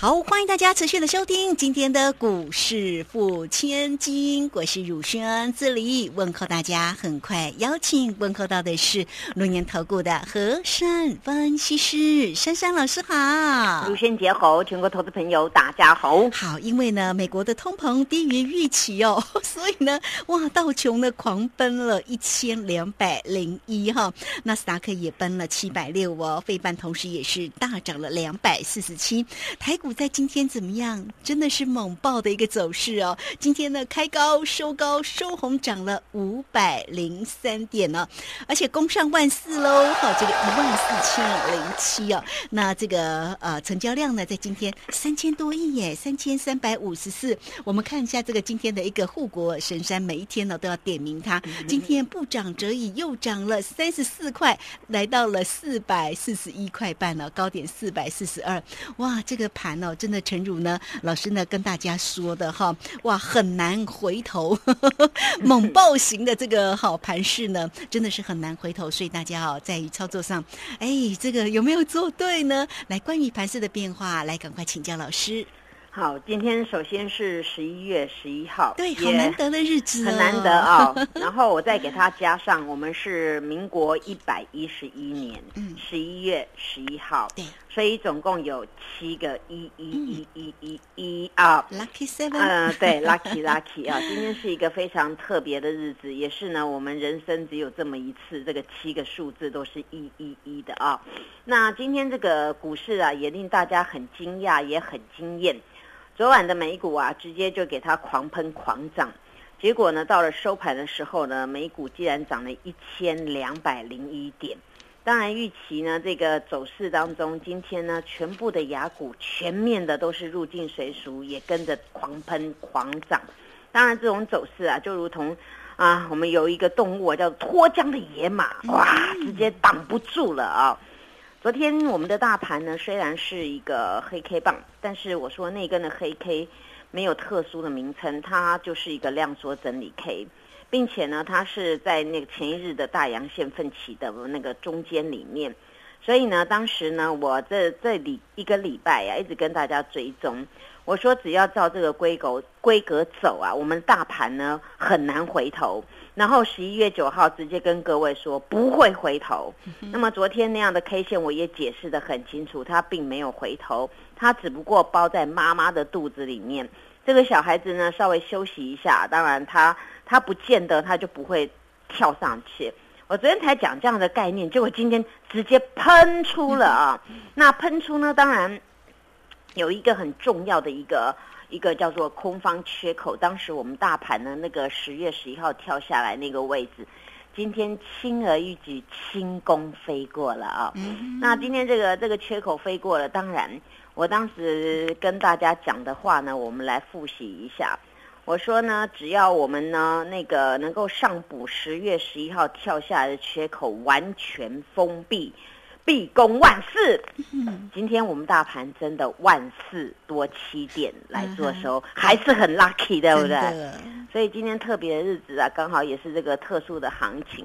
好，欢迎大家持续的收听今天的股市付千金，我是汝轩，这里问候大家。很快邀请问候到的是龙年投顾的和善分析师珊珊老师好，汝轩节好，全国投资朋友大家好。好，因为呢，美国的通膨低于预期哦，所以呢，哇，道琼呢狂奔了一千两百零一哈，纳斯达克也奔了七百六哦，费半同时也是大涨了两百四十七，台股。在今天怎么样？真的是猛爆的一个走势哦！今天呢，开高收高收红，涨了五百零三点呢，而且攻上万四喽！好，这个一万四千零七哦。那这个呃，成交量呢，在今天三千多亿耶，三千三百五十四。我们看一下这个今天的一个护国神山，每一天呢都要点名它。今天不涨则已，又涨了三十四块，来到了四百四十一块半了，高点四百四十二。哇，这个盘。哦，真的，诚如呢，老师呢跟大家说的哈，哇，很难回头，猛 暴型的这个好盘势呢，真的是很难回头，所以大家哦，在于操作上，哎，这个有没有做对呢？来，关于盘势的变化，来赶快请教老师。好，今天首先是十一月十一号，对，好难得的日子，很难得啊。然后我再给他加上，我们是民国一百一十一年十一月十一号，对，所以总共有七个一一一一一一啊，lucky seven，嗯，对，lucky lucky 啊，今天是一个非常特别的日子，也是呢，我们人生只有这么一次，这个七个数字都是一一一的啊。那今天这个股市啊，也令大家很惊讶，也很惊艳。昨晚的美股啊，直接就给它狂喷狂涨，结果呢，到了收盘的时候呢，美股竟然涨了一千两百零一点。当然，预期呢，这个走势当中，今天呢，全部的雅股全面的都是入境随俗，也跟着狂喷狂涨。当然，这种走势啊，就如同啊，我们有一个动物啊，叫脱缰的野马，哇，直接挡不住了啊。昨天我们的大盘呢，虽然是一个黑 K 棒，但是我说那根的黑 K 没有特殊的名称，它就是一个量缩整理 K，并且呢，它是在那个前一日的大阳线奋起的那个中间里面，所以呢，当时呢，我这这里一个礼拜呀，一直跟大家追踪，我说只要照这个规格规格走啊，我们大盘呢很难回头。然后十一月九号直接跟各位说不会回头。那么昨天那样的 K 线我也解释的很清楚，它并没有回头，它只不过包在妈妈的肚子里面。这个小孩子呢稍微休息一下，当然他他不见得他就不会跳上去。我昨天才讲这样的概念，结果今天直接喷出了啊！那喷出呢，当然有一个很重要的一个。一个叫做空方缺口，当时我们大盘呢，那个十月十一号跳下来那个位置，今天轻而易举轻功飞过了啊。那今天这个这个缺口飞过了，当然，我当时跟大家讲的话呢，我们来复习一下。我说呢，只要我们呢那个能够上补十月十一号跳下来的缺口，完全封闭。必攻万四，今天我们大盘真的万事多七点来做收，还是很 lucky，对不对？所以今天特别的日子啊，刚好也是这个特殊的行情。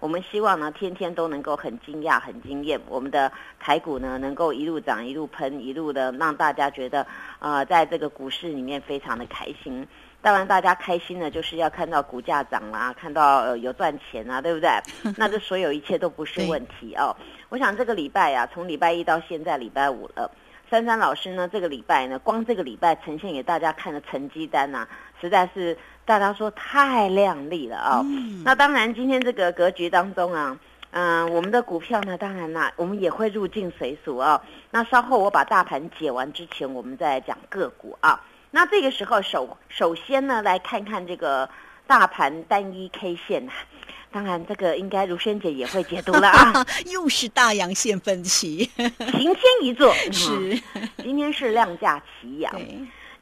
我们希望呢，天天都能够很惊讶、很惊艳，我们的台股呢能够一路涨、一路喷、一路的让大家觉得啊，在这个股市里面非常的开心。当然，大家开心呢就是要看到股价涨啦，看到有赚钱啊，对不对？那这所有一切都不是问题哦。我想这个礼拜呀，从礼拜一到现在礼拜五了，珊珊老师呢，这个礼拜呢，光这个礼拜呈现给大家看的成绩单呐，实在是大家说太亮丽了啊。那当然，今天这个格局当中啊，嗯，我们的股票呢，当然啦，我们也会入境随俗啊。那稍后我把大盘解完之前，我们再讲个股啊。那这个时候首首先呢，来看看这个大盘单一 K 线当然这个应该如萱姐也会解读了啊，又是大阳线分歧，晴天一座 是，今天是量价齐扬。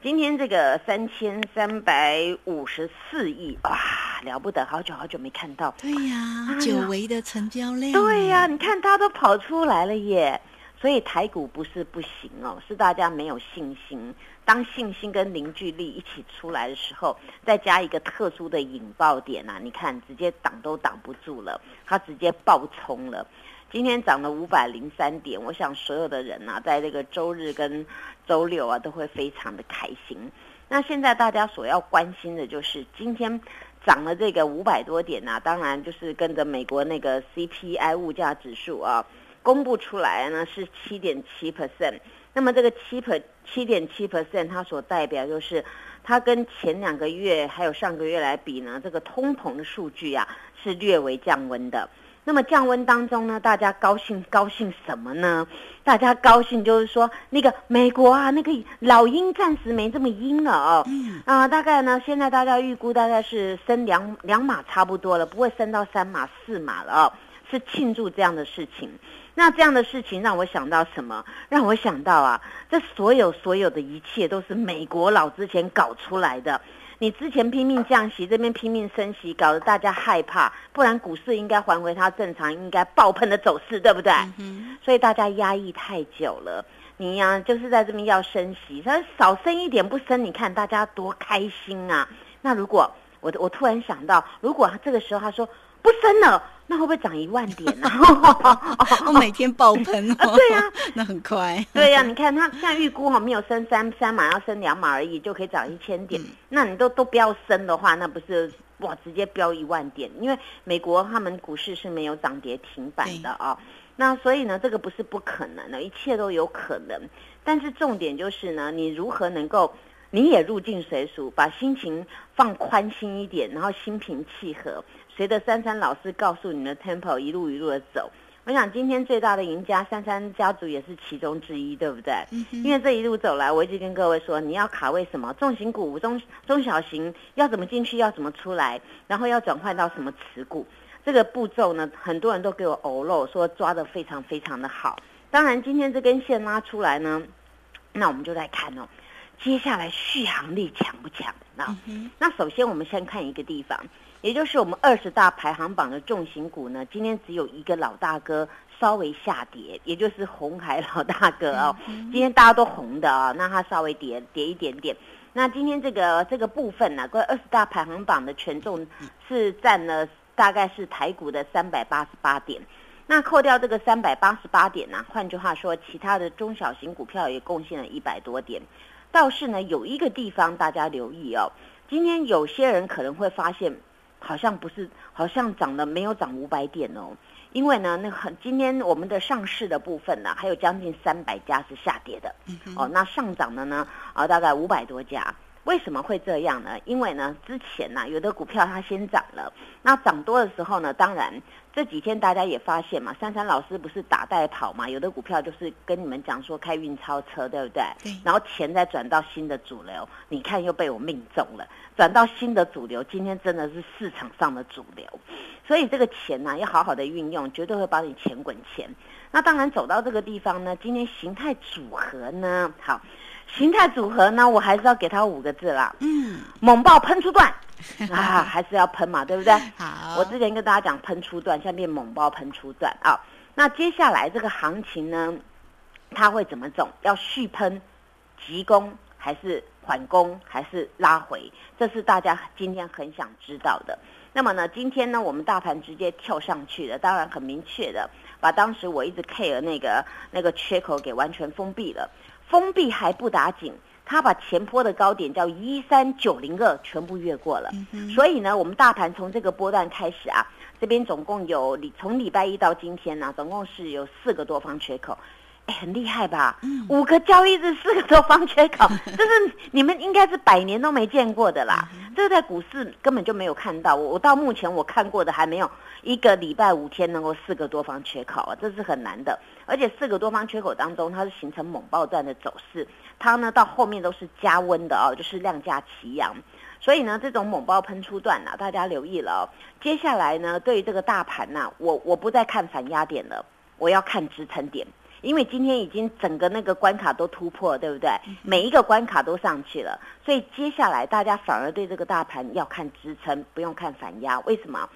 今天这个三千三百五十四亿，哇，了不得，好久好久没看到。对呀，久违的成交量。对呀，你看它都跑出来了耶。所以台股不是不行哦，是大家没有信心。当信心跟凝聚力一起出来的时候，再加一个特殊的引爆点啊，你看直接挡都挡不住了，它直接爆冲了。今天涨了五百零三点，我想所有的人呐，在这个周日跟周六啊，都会非常的开心。那现在大家所要关心的就是今天涨了这个五百多点呐，当然就是跟着美国那个 CPI 物价指数啊公布出来呢是七点七 percent。那么这个七 per 七点七 percent，它所代表就是它跟前两个月还有上个月来比呢，这个通膨的数据啊是略微降温的。那么降温当中呢，大家高兴高兴什么呢？大家高兴就是说，那个美国啊，那个老鹰暂时没这么阴了哦。啊，大概呢，现在大家预估大概是升两两码差不多了，不会升到三码四码了哦。是庆祝这样的事情。那这样的事情让我想到什么？让我想到啊，这所有所有的一切都是美国佬之前搞出来的。你之前拼命降息，这边拼命升息，搞得大家害怕，不然股市应该还回它正常应该爆喷的走势，对不对？所以大家压抑太久了，你呀就是在这边要升息，它少升一点不升，你看大家多开心啊！那如果我我突然想到，如果这个时候他说不升了。那会不会涨一万点呢？我每天爆喷哦！对呀，那很快。对呀，你看它现在预估哈，没有升三三码，要升两码而已，就可以涨一千点。那你都都不要升的话，那不是哇，直接飙一万点？因为美国他们股市是没有涨跌停板的啊。那所以呢，这个不是不可能的，一切都有可能。但是重点就是呢，你如何能够你也入境随俗，把心情放宽心一点，然后心平气和。随着珊珊老师告诉你的 tempo 一路一路的走，我想今天最大的赢家珊珊家族也是其中之一，对不对？因为这一路走来，我一直跟各位说，你要卡位什么？重型股、中中小型，要怎么进去，要怎么出来，然后要转换到什么持股，这个步骤呢，很多人都给我偶漏，说抓的非常非常的好。当然，今天这根线拉出来呢，那我们就来看哦，接下来续航力强不强？那那首先我们先看一个地方。也就是我们二十大排行榜的重型股呢，今天只有一个老大哥稍微下跌，也就是红海老大哥哦。今天大家都红的啊，那它稍微跌跌一点点。那今天这个这个部分呢，关二十大排行榜的权重是占了大概是台股的三百八十八点。那扣掉这个三百八十八点呢，换句话说，其他的中小型股票也贡献了一百多点。倒是呢，有一个地方大家留意哦，今天有些人可能会发现。好像不是，好像涨了没有涨五百点哦，因为呢，那很今天我们的上市的部分呢，还有将近三百家是下跌的，哦，那上涨的呢，啊，大概五百多家，为什么会这样呢？因为呢，之前呢，有的股票它先涨了，那涨多的时候呢，当然。这几天大家也发现嘛，珊珊老师不是打带跑嘛？有的股票就是跟你们讲说开运钞车，对不对？对。然后钱再转到新的主流，你看又被我命中了，转到新的主流，今天真的是市场上的主流。所以这个钱呢，要好好的运用，绝对会把你钱滚钱。那当然走到这个地方呢，今天形态组合呢，好，形态组合呢，我还是要给他五个字啦，嗯，猛爆喷出段。啊，还是要喷嘛，对不对？好，我之前跟大家讲喷出段，现在变猛爆喷出段啊。那接下来这个行情呢，它会怎么走？要续喷、急攻，还是缓攻，还是拉回？这是大家今天很想知道的。那么呢，今天呢，我们大盘直接跳上去的，当然很明确的，把当时我一直 care 那个那个缺口给完全封闭了。封闭还不打紧。他把前坡的高点叫一三九零二全部越过了，所以呢，我们大盘从这个波段开始啊，这边总共有礼从礼拜一到今天呢，总共是有四个多方缺口，哎，很厉害吧？五个交易日四个多方缺口，这是你们应该是百年都没见过的啦，这个在股市根本就没有看到，我我到目前我看过的还没有一个礼拜五天能够四个多方缺口啊，这是很难的，而且四个多方缺口当中，它是形成猛爆段的走势。它呢到后面都是加温的哦，就是量价齐扬，所以呢这种猛爆喷出段呢，大家留意了哦。接下来呢，对于这个大盘呢，我我不再看反压点了，我要看支撑点，因为今天已经整个那个关卡都突破，对不对？每一个关卡都上去了，所以接下来大家反而对这个大盘要看支撑，不用看反压。为什么？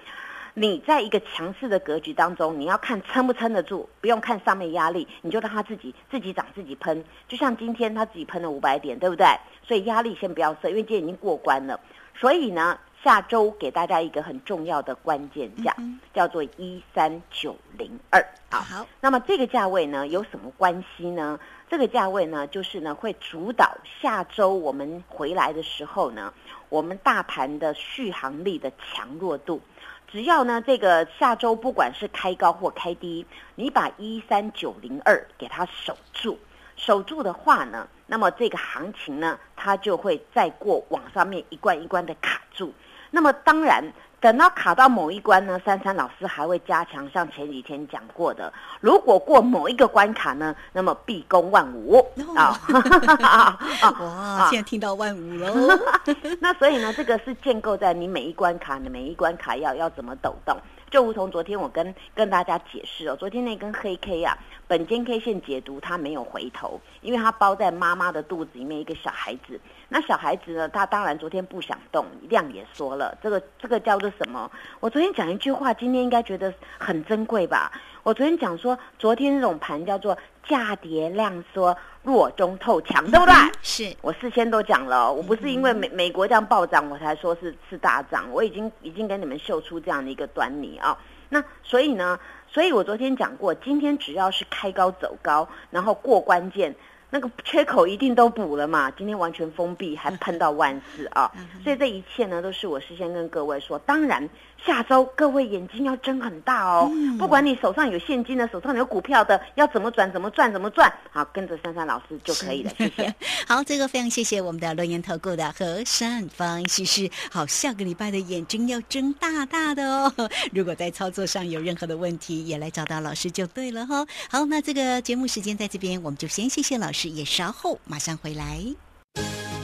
你在一个强势的格局当中，你要看撑不撑得住，不用看上面压力，你就让它自己自己涨自己喷。就像今天它自己喷了五百点，对不对？所以压力先不要设，因为今天已经过关了。所以呢，下周给大家一个很重要的关键价，叫做一三九零二。好，那么这个价位呢有什么关系呢？这个价位呢，就是呢会主导下周我们回来的时候呢，我们大盘的续航力的强弱度。只要呢，这个下周不管是开高或开低，你把一三九零二给它守住，守住的话呢，那么这个行情呢，它就会再过往上面一关一关的卡住。那么当然。等到卡到某一关呢，珊珊老师还会加强，像前几天讲过的，如果过某一个关卡呢，那么必攻万五啊！哇，现在听到万五喽。那所以呢，这个是建构在你每一关卡，你每一关卡要要怎么抖动，就如同昨天我跟跟大家解释哦，昨天那根黑 K 啊，本间 K 线解读它没有回头，因为它包在妈妈的肚子里面一个小孩子。那小孩子呢？他当然昨天不想动，量也说了，这个这个叫做什么？我昨天讲一句话，今天应该觉得很珍贵吧？我昨天讲说，昨天那种盘叫做价跌量缩，弱中透强，对不对？是我事先都讲了，我不是因为美美国这样暴涨，我才说是是大涨，我已经已经给你们秀出这样的一个端倪啊。那所以呢，所以我昨天讲过，今天只要是开高走高，然后过关键。那个缺口一定都补了嘛？今天完全封闭，还喷到万四啊！所以这一切呢，都是我事先跟各位说。当然，下周各位眼睛要睁很大哦。不管你手上有现金的，手上有股票的，要怎么转怎么赚怎么赚，好，跟着珊珊老师就可以了。谢谢。好，这个非常谢谢我们的轮言投顾的何善方西施。好，下个礼拜的眼睛要睁大大的哦。如果在操作上有任何的问题，也来找到老师就对了哈。好，那这个节目时间在这边，我们就先谢谢老师。也稍后马上回来。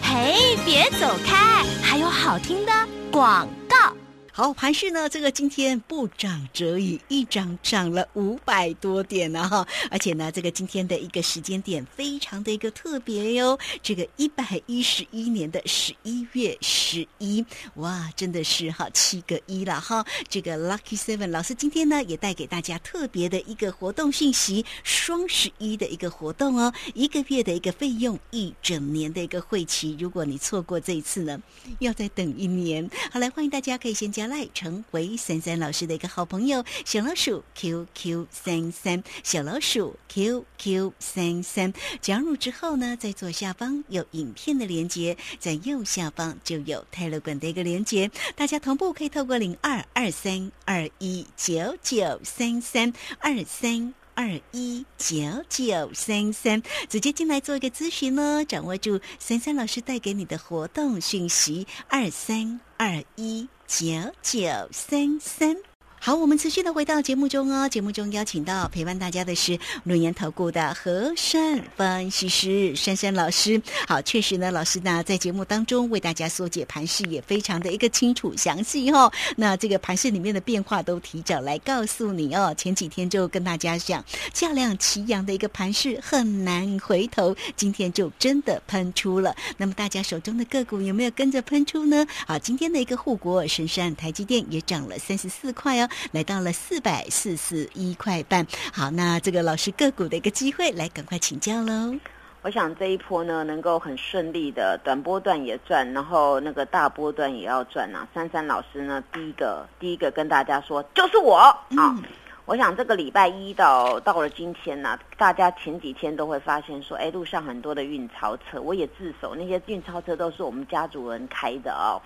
嘿，别走开，还有好听的广告。好，盘市呢？这个今天不涨则已，一涨涨了五百多点呢哈！而且呢，这个今天的一个时间点非常的一个特别哟。这个一百一十一年的十一月十一，哇，真的是哈七个一了哈！这个 Lucky Seven 老师今天呢也带给大家特别的一个活动信息，双十一的一个活动哦，一个月的一个费用，一整年的一个会期。如果你错过这一次呢，要再等一年。好，来欢迎大家可以先加。来成为三三老师的一个好朋友，小老鼠 QQ 三三，小老鼠 QQ 三三，加入之后呢，在左下方有影片的连接，在右下方就有泰勒管的一个连接，大家同步可以透过零二二三二一九九三三二三。二一九九三三，直接进来做一个咨询呢，掌握住三三老师带给你的活动讯息，二三二一九九三三。好，我们持续的回到节目中哦。节目中邀请到陪伴大家的是龙岩投顾的何山分析师珊珊老师。好，确实呢，老师呢在节目当中为大家缩解盘势也非常的一个清楚详细哦。那这个盘势里面的变化都提早来告诉你哦。前几天就跟大家讲价量齐扬的一个盘势很难回头，今天就真的喷出了。那么大家手中的个股有没有跟着喷出呢？好，今天的一个护国神山台积电也涨了三十四块哦。来到了四百四十一块半，好，那这个老师个股的一个机会，来赶快请教喽。我想这一波呢，能够很顺利的短波段也赚，然后那个大波段也要赚啊。珊珊老师呢，第一个第一个跟大家说，就是我啊。我想这个礼拜一到到了今天呢，大家前几天都会发现说，哎，路上很多的运钞车，我也自首，那些运钞车都是我们家族人开的哦。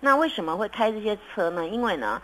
那为什么会开这些车呢？因为呢。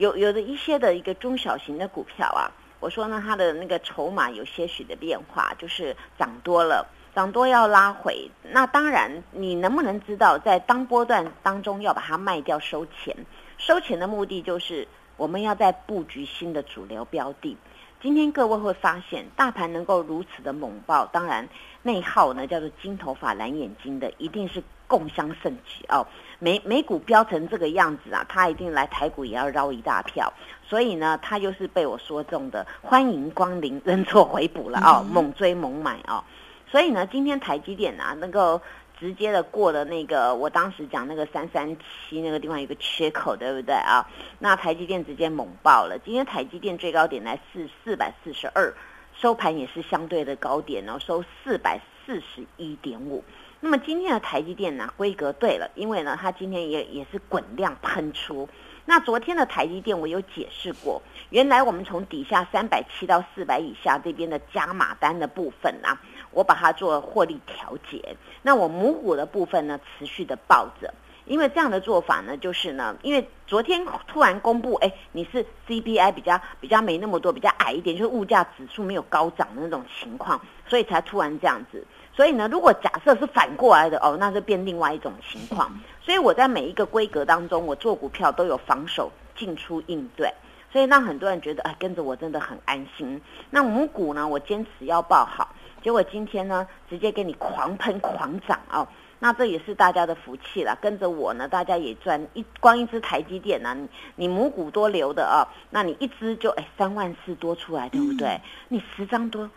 有有的一些的一个中小型的股票啊，我说呢，它的那个筹码有些许的变化，就是涨多了，涨多要拉回。那当然，你能不能知道，在当波段当中要把它卖掉收钱？收钱的目的就是我们要在布局新的主流标的。今天各位会发现，大盘能够如此的猛爆，当然内耗呢叫做金头发蓝眼睛的，一定是共襄盛举哦。美美股飙成这个样子啊，他一定来台股也要绕一大票。所以呢，他又是被我说中的，欢迎光临，认错回补了哦，猛追猛买哦。所以呢，今天台积电啊，能够直接的过了那个，我当时讲那个三三七那个地方有个缺口，对不对啊？那台积电直接猛爆了。今天台积电最高点来四四百四十二，收盘也是相对的高点哦，收四百四十一点五。那么今天的台积电呢，规格对了，因为呢，它今天也也是滚量喷出。那昨天的台积电我有解释过，原来我们从底下三百七到四百以下这边的加码单的部分啊，我把它做获利调节。那我母股的部分呢，持续的抱着，因为这样的做法呢，就是呢，因为昨天突然公布，哎，你是 CPI 比较比较没那么多，比较矮一点，就是物价指数没有高涨的那种情况，所以才突然这样子。所以呢，如果假设是反过来的哦，那就变另外一种情况。所以我在每一个规格当中，我做股票都有防守进出应对，所以让很多人觉得哎，跟着我真的很安心。那母股呢，我坚持要报好，结果今天呢，直接给你狂喷狂涨哦。那这也是大家的福气了，跟着我呢，大家也赚一光一只台积电呢，你你母股多留的啊，那你一只就哎三万四多出来，对不对？你十张多。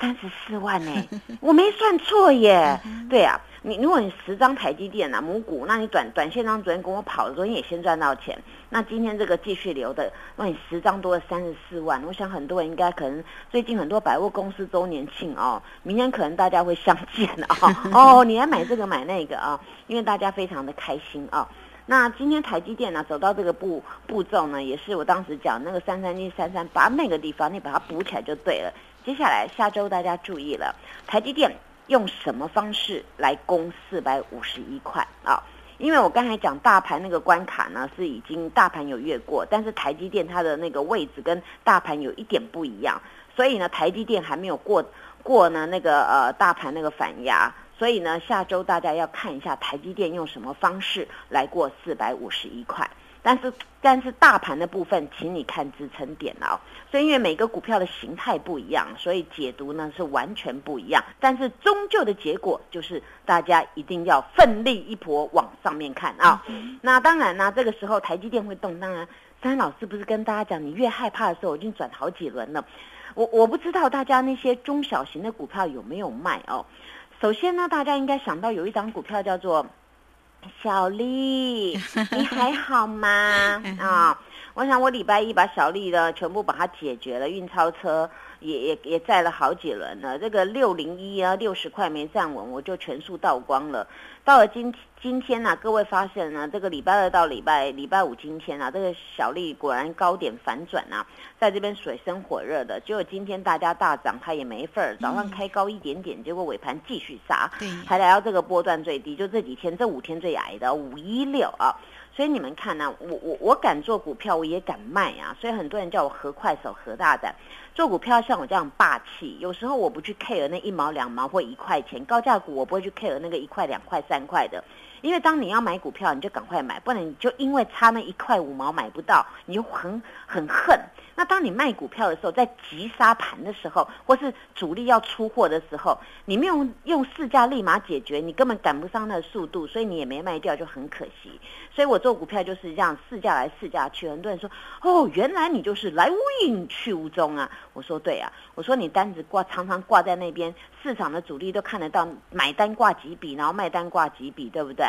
三十四万呢，我没算错耶。对啊，你如果你十张台积电啊母股，那你短短线上昨天跟我跑的，时候，你也先赚到钱。那今天这个继续留的，那你十张多了三十四万。我想很多人应该可能最近很多百货公司周年庆哦，明天可能大家会相见啊。哦，你来买这个买那个啊，因为大家非常的开心啊。那今天台积电呢走到这个步步骤呢，也是我当时讲那个三三一三三八那个地方，你把它补起来就对了。接下来下周大家注意了，台积电用什么方式来攻四百五十一块啊？因为我刚才讲大盘那个关卡呢，是已经大盘有越过，但是台积电它的那个位置跟大盘有一点不一样，所以呢，台积电还没有过过呢那个呃大盘那个反压，所以呢，下周大家要看一下台积电用什么方式来过四百五十一块。但是，但是大盘的部分，请你看支撑点哦。所以，因为每个股票的形态不一样，所以解读呢是完全不一样。但是，终究的结果就是大家一定要奋力一搏往上面看啊。那当然呢，这个时候台积电会动。当然，三老师不是跟大家讲，你越害怕的时候，我已经转好几轮了。我我不知道大家那些中小型的股票有没有卖哦。首先呢，大家应该想到有一张股票叫做。小丽，你还好吗？啊，我想我礼拜一把小丽的全部把它解决了，运钞车也也也载了好几轮了。这个六零一啊，六十块没站稳，我就全数倒光了。到了今今天呢，各位发现呢，这个礼拜二到礼拜礼拜五今天啊，这个小丽果然高点反转啊，在这边水深火热的。结果今天大家大涨，它也没份儿。早上开高一点点，结果尾盘继续杀，还来到这个波段最低，就这几天这五天最矮的五一六啊。所以你们看呢，我我我敢做股票，我也敢卖啊。所以很多人叫我何快手、何大胆。做股票像我这样霸气，有时候我不去 care 那一毛两毛或一块钱，高价股我不会去 care 那个一块两块三块的，因为当你要买股票，你就赶快买，不然你就因为差那一块五毛买不到，你就很很恨。那当你卖股票的时候，在急杀盘的时候，或是主力要出货的时候，你没有用市价立马解决，你根本赶不上那个速度，所以你也没卖掉，就很可惜。所以我做股票就是这样，市价来市价去。很多人说，哦，原来你就是来无影去无踪啊！我说对啊，我说你单子挂常常挂在那边，市场的主力都看得到，买单挂几笔，然后卖单挂几笔，对不对？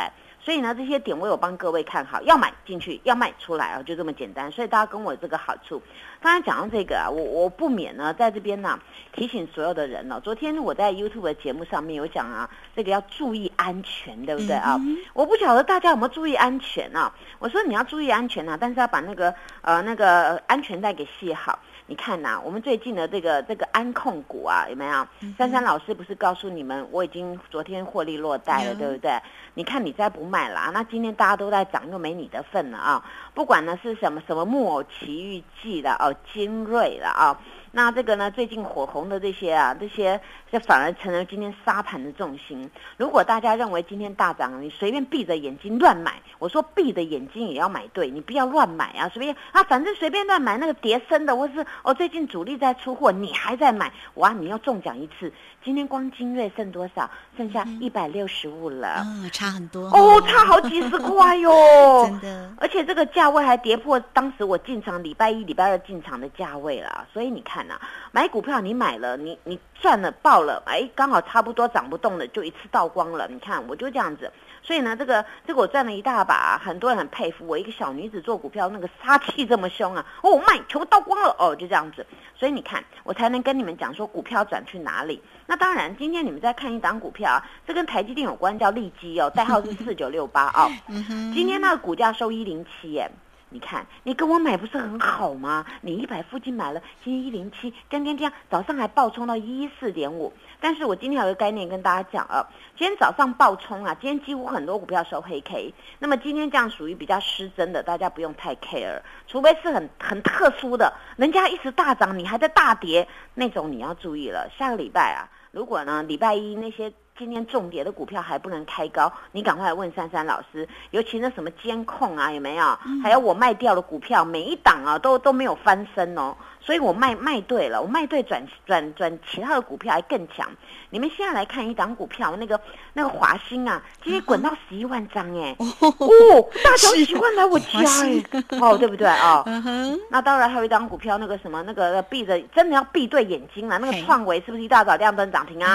所以呢，这些点我有帮各位看好，要买进去，要卖出来啊，就这么简单。所以大家跟我这个好处。刚才讲到这个啊，我我不免呢，在这边呢提醒所有的人呢。昨天我在 YouTube 的节目上面有讲啊，这个要注意安全，对不对啊？我不晓得大家有没有注意安全啊？我说你要注意安全啊，但是要把那个呃那个安全带给系好。你看呐，我们最近的这个这个安控股啊，有没有？珊珊老师不是告诉你们，我已经昨天获利落袋了，对不对？你看你再不卖啦，那今天大家都在涨，又没你的份了啊！不管呢是什么什么木偶奇遇记的哦，精锐了啊。那这个呢，最近火红的这些啊，这些这反而成了今天沙盘的重心。如果大家认为今天大涨，你随便闭着眼睛乱买，我说闭着眼睛也要买对，你不要乱买啊，随便啊，反正随便乱买那个叠升的，或是哦最近主力在出货，你还在买，哇，你要中奖一次。今天光精锐剩多少？剩下一百六十五了，嗯，差很多哦，差好几十块哟，真的，而且这个价位还跌破当时我进场礼拜一、礼拜二进场的价位了，所以你看呐，买股票你买了，你你赚了爆了，哎，刚好差不多涨不动了，就一次倒光了。你看我就这样子，所以呢，这个这个我赚了一大把，很多人很佩服我，一个小女子做股票那个杀气这么凶啊，哦卖全部倒光了，哦就这样子，所以你看我才能跟你们讲说股票转去哪里。那当然，今天你们在看一档股票啊，这跟台积电有关，叫利基哦，代号是四九六八哦。今天那个股价收一零七耶，你看你跟我买不是很好吗？你一百附近买了，今天一零七，今天这样早上还暴冲到一四点五。但是我今天有个概念跟大家讲啊，今天早上暴冲啊，今天几乎很多股票收黑 K。那么今天这样属于比较失真的，大家不用太 care，除非是很很特殊的，人家一直大涨，你还在大跌那种，你要注意了。下个礼拜啊。如果呢，礼拜一那些今天重跌的股票还不能开高，你赶快来问珊珊老师。尤其那什么监控啊，有没有？还有我卖掉的股票，每一档啊都都没有翻身哦。所以我卖卖对了，我卖对转转转其他的股票还更强。你们现在来看一档股票，那个那个华兴啊，今天滚到十一万张哎，哦，大小喜欢来我家哎，哦对不对 啊？那当然还有一档股票，那个什么那个闭着真的要闭对眼睛了，那个创维是不是一大早亮灯涨停啊？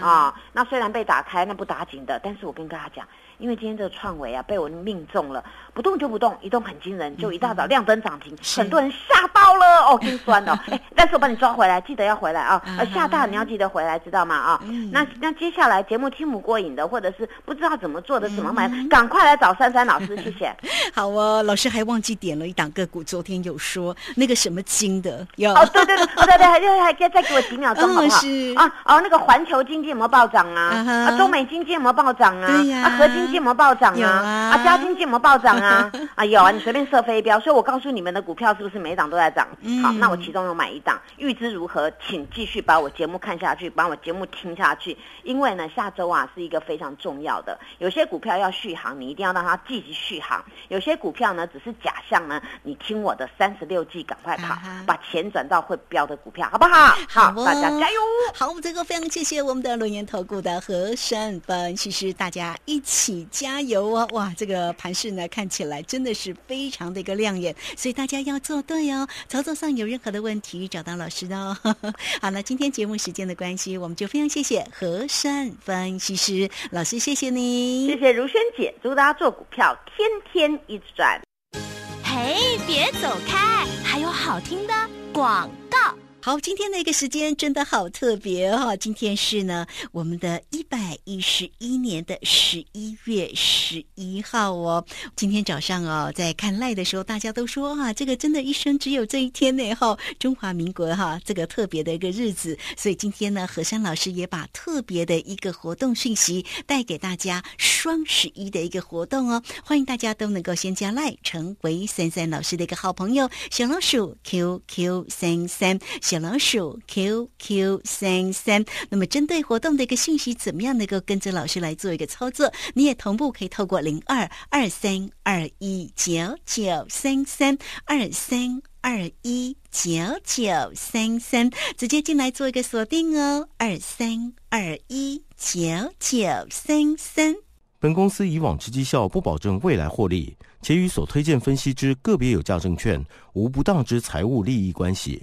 啊，那虽然被打开，那不打紧的，但是我跟大家讲。因为今天这个创维啊，被我命中了，不动就不动，一动很惊人，就一大早亮灯涨停，很多人吓到了哦，心酸哦。哎，但是我把你抓回来，记得要回来啊。呃，吓大你要记得回来，知道吗？啊，那那接下来节目听不过瘾的，或者是不知道怎么做的，怎么买，赶快来找珊珊老师，谢谢。好哦，老师还忘记点了一档个股，昨天有说那个什么金的，有哦，对对对，对对，还还再再给我几秒钟好不好？啊哦，那个环球经济有没有暴涨啊？啊，中美经济有没有暴涨啊？啊，合金。金膜暴涨啊！啊，嘉金金膜暴涨啊！啊，有啊，你随便设飞镖。所以我告诉你们的股票是不是每档都在涨？好，那我其中有买一档，预知如何，请继续把我节目看下去，把我节目听下去。因为呢，下周啊是一个非常重要的，有些股票要续航，你一定要让它积极续航；有些股票呢只是假象呢，你听我的三十六计，赶快跑，把钱转到会飙的股票，好不好？好，大家加油！好，我们这个非常谢谢我们的龙岩投顾的和善分析师，大家一起。加油哦！哇，这个盘势呢，看起来真的是非常的一个亮眼，所以大家要做对哦。操作上有任何的问题，找到老师哦。好了，今天节目时间的关系，我们就非常谢谢和善分析师老师，谢谢你，谢谢如萱姐，祝大家做股票天天一直赚。嘿，别走开，还有好听的广告。好，今天的一个时间真的好特别哈！今天是呢，我们的一百一十一年的十一月十一号哦。今天早上哦，在看赖的时候，大家都说啊，这个真的一生只有这一天呢哈！中华民国哈，这个特别的一个日子，所以今天呢，何山老师也把特别的一个活动讯息带给大家，双十一的一个活动哦，欢迎大家都能够先加赖，成为三三老师的一个好朋友，小老鼠 QQ 三三小。小老鼠 QQ 三三，那么针对活动的一个讯息，怎么样能够跟着老师来做一个操作？你也同步可以透过零二二三二一九九三三二三二一九九三三，直接进来做一个锁定哦。二三二一九九三三。本公司以往之绩效不保证未来获利，且与所推荐分析之个别有价证券无不当之财务利益关系。